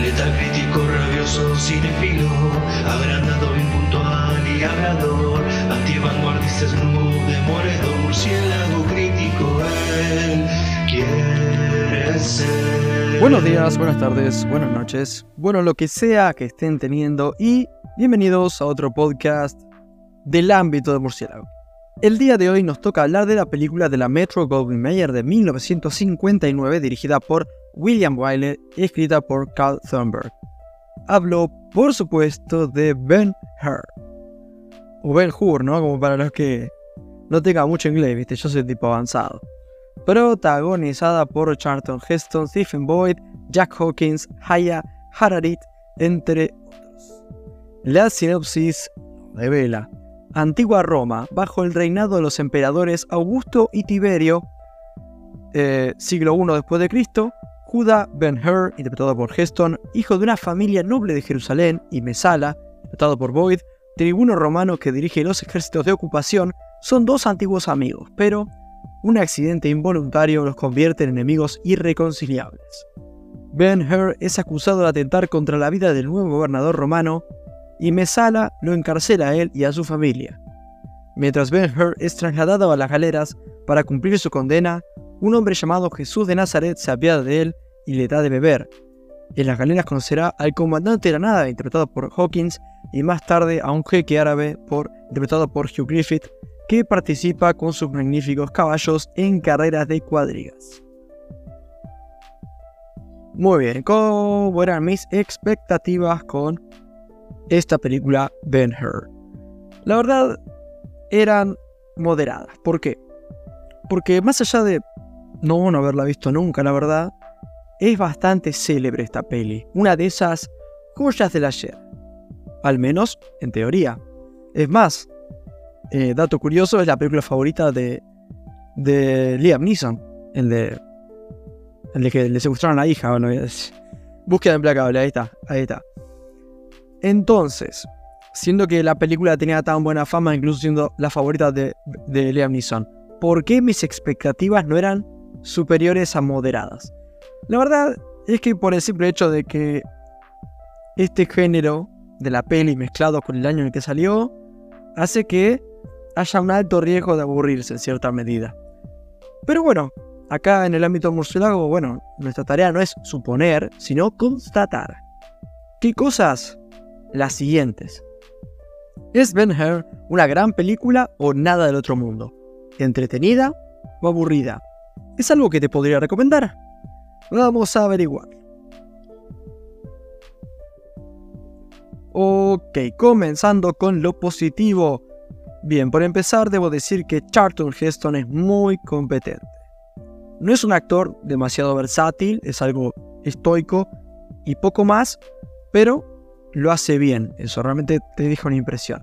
Letal crítico, rabioso, cinefilo, agrandado, impuntual y hablador, antivanguardista, snoop, murciélago crítico, él quiere ser. Buenos días, buenas tardes, buenas noches, bueno lo que sea que estén teniendo y bienvenidos a otro podcast del ámbito de murciélago. El día de hoy nos toca hablar de la película de la Metro Goldwyn Mayer de 1959 dirigida por William Wyler escrita por Carl Thunberg. Hablo, por supuesto, de Ben Hur. O Ben Hur, ¿no? Como para los que no tengan mucho inglés, ¿viste? Yo soy tipo avanzado. Protagonizada por Charlton Heston, Stephen Boyd, Jack Hawkins, Haya Hararit, entre otros. La sinopsis revela. Antigua Roma, bajo el reinado de los emperadores Augusto y Tiberio, eh, siglo I después de Cristo, Judá Ben Hur, interpretado por Heston, hijo de una familia noble de Jerusalén, y Mesala, interpretado por Boyd, tribuno romano que dirige los ejércitos de ocupación, son dos antiguos amigos, pero un accidente involuntario los convierte en enemigos irreconciliables. Ben Hur es acusado de atentar contra la vida del nuevo gobernador romano y Mesala lo encarcela a él y a su familia. Mientras Ben Hur es trasladado a las galeras para cumplir su condena, un hombre llamado Jesús de Nazaret se apiada de él y le da de beber. En las galeras conocerá al comandante de la nada, interpretado por Hawkins, y más tarde a un jeque árabe, interpretado por Hugh Griffith, que participa con sus magníficos caballos en carreras de cuadrigas. Muy bien, ¿cómo eran mis expectativas con esta película Ben Hur? La verdad, eran moderadas. ¿Por qué? Porque más allá de no, no haberla visto nunca, la verdad, es bastante célebre esta peli, una de esas joyas del ayer. Al menos en teoría. Es más, eh, dato curioso, es la película favorita de, de Liam Neeson, el de, el de que le secuestraron a la hija. Bueno, búsqueda implacable, ahí está, ahí está. Entonces, siendo que la película tenía tan buena fama, incluso siendo la favorita de, de Liam Neeson, ¿por qué mis expectativas no eran superiores a moderadas? La verdad es que por el simple hecho de que este género de la peli mezclado con el año en el que salió, hace que haya un alto riesgo de aburrirse en cierta medida. Pero bueno, acá en el ámbito murciélago, bueno, nuestra tarea no es suponer, sino constatar. ¿Qué cosas? Las siguientes. ¿Es Ben Hur una gran película o nada del otro mundo? ¿Entretenida o aburrida? ¿Es algo que te podría recomendar? Vamos a averiguar. Ok, comenzando con lo positivo. Bien, por empezar debo decir que Charlton Heston es muy competente. No es un actor demasiado versátil, es algo estoico y poco más, pero lo hace bien, eso realmente te deja una impresión.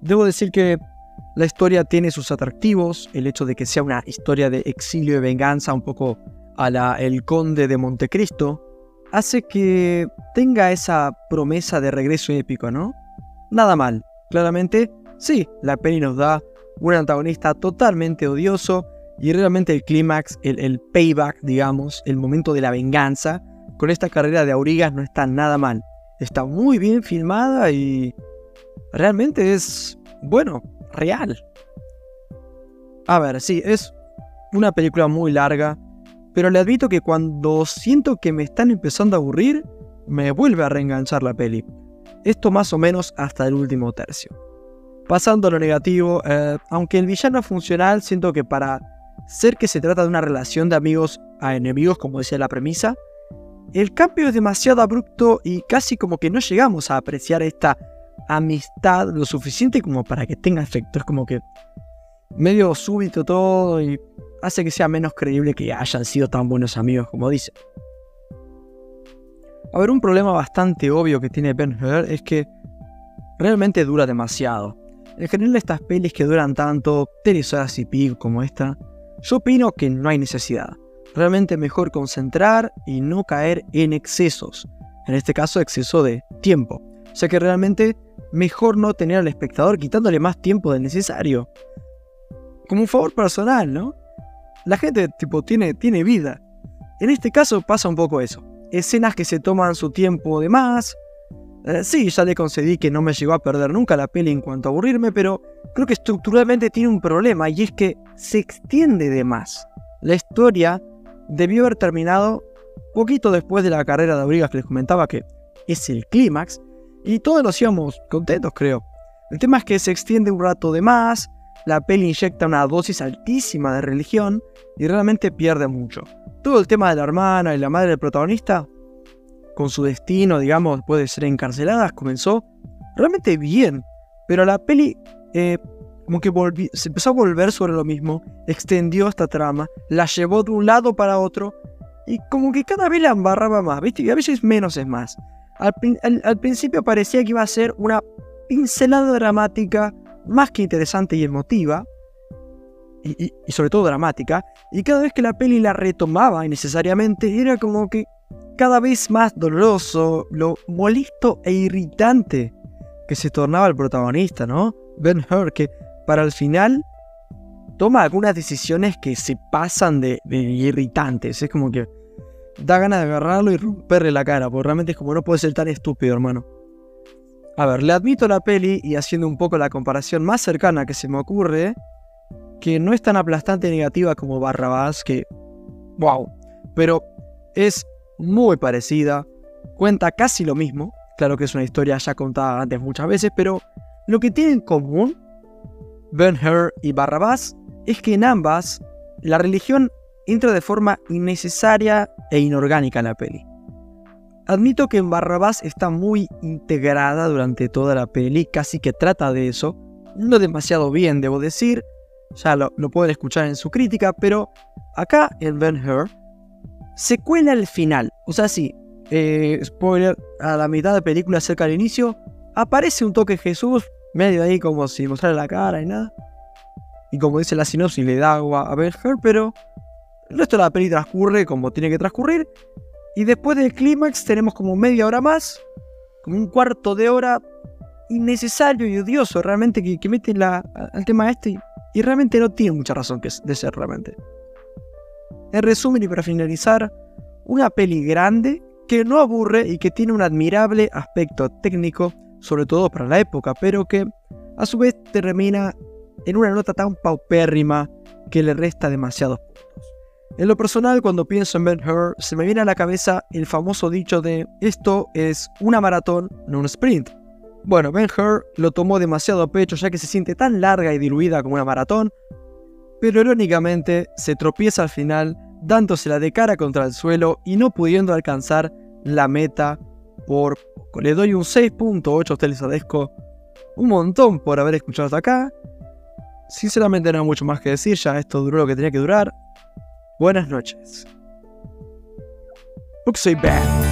Debo decir que la historia tiene sus atractivos, el hecho de que sea una historia de exilio y venganza un poco a la El Conde de Montecristo, hace que tenga esa promesa de regreso épico, ¿no? Nada mal. Claramente, sí, la peli nos da un antagonista totalmente odioso y realmente el clímax, el, payback, digamos, el momento de la venganza, con esta carrera de Aurigas no está nada mal. Está muy bien filmada y realmente es, bueno, real. A ver, sí, es una película muy larga, pero le admito que cuando siento que me están empezando a aburrir, me vuelve a reenganchar la peli. Esto más o menos hasta el último tercio. Pasando a lo negativo, eh, aunque el villano es funcional, siento que para ser que se trata de una relación de amigos a enemigos, como decía la premisa, el cambio es demasiado abrupto y casi como que no llegamos a apreciar esta amistad lo suficiente como para que tenga efecto. Es como que medio súbito todo y hace que sea menos creíble que hayan sido tan buenos amigos como dicen. A ver, un problema bastante obvio que tiene Ben Hur es que realmente dura demasiado. En general estas pelis que duran tanto, 3 horas y pico como esta, yo opino que no hay necesidad. Realmente mejor concentrar y no caer en excesos. En este caso, exceso de tiempo. O sea que realmente mejor no tener al espectador quitándole más tiempo del necesario. Como un favor personal, ¿no? La gente tipo tiene, tiene vida. En este caso pasa un poco eso. escenas que se toman su tiempo de más. Eh, sí, ya le concedí que no me llegó a perder nunca la peli en cuanto a aburrirme, pero creo que estructuralmente tiene un problema y es que se extiende de más. La historia debió haber terminado poquito después de la carrera de Abrigas que les comentaba que es el clímax y todos nos íbamos contentos, creo. El tema es que se extiende un rato de más, la peli inyecta una dosis altísima de religión y realmente pierde mucho. Todo el tema de la hermana y la madre del protagonista, con su destino, digamos, después de ser encarceladas, comenzó realmente bien, pero la peli eh, como que se empezó a volver sobre lo mismo, extendió esta trama, la llevó de un lado para otro y como que cada vez la embarraba más, ¿viste? Y a veces menos es más. Al, principio parecía que iba a ser una pincelada dramática más que interesante y emotiva, y, sobre todo dramática, y cada vez que la peli la retomaba innecesariamente era como que cada vez más doloroso, lo molesto e irritante que se tornaba el protagonista, ¿no? Ben Hur, que para el final toma algunas decisiones que se pasan de, de irritantes, es como que da ganas de agarrarlo y romperle la cara, porque realmente es como no puede ser tan estúpido, hermano. A ver, le admito la peli y haciendo un poco la comparación más cercana que se me ocurre, que no es tan aplastante negativa como Barrabás, que... ¡Wow! Pero es muy parecida, cuenta casi lo mismo, claro que es una historia ya contada antes muchas veces, pero lo que tienen en común Ben Hur y Barrabás es que en ambas la religión entra de forma innecesaria e inorgánica en la peli. Admito que en Barrabás está muy integrada durante toda la peli, casi que trata de eso, no demasiado bien debo decir, ya lo, pueden escuchar en su crítica, pero acá en Ben Hur se cuela al final, o sea, sí, eh, spoiler, a la mitad de película cerca del inicio, aparece un toque Jesús, medio ahí como si mostrara la cara y nada. Y como dice la sinopsis, le da agua a Ben Hur, pero el resto de la peli transcurre como tiene que transcurrir. Y después del clímax tenemos como media hora más, como un cuarto de hora innecesario y odioso realmente que, mete la, al tema este y, realmente no tiene mucha razón que, de ser realmente. En resumen y para finalizar, una peli grande que no aburre y que tiene un admirable aspecto técnico, sobre todo para la época, pero que a su vez termina en una nota tan paupérrima que le resta demasiados puntos. En lo personal, cuando pienso en Ben Hur, se me viene a la cabeza el famoso dicho de esto es una maratón, no un sprint. Bueno, Ben Hur lo tomó demasiado a pecho ya que se siente tan larga y diluida como una maratón, pero irónicamente se tropieza al final dándosela de cara contra el suelo y no pudiendo alcanzar la meta por poco. Le doy un 6.8 a ustedes un montón por haber escuchado hasta acá. Sinceramente no hay mucho más que decir, ya esto duró lo que tenía que durar. Buenas noches. So bad.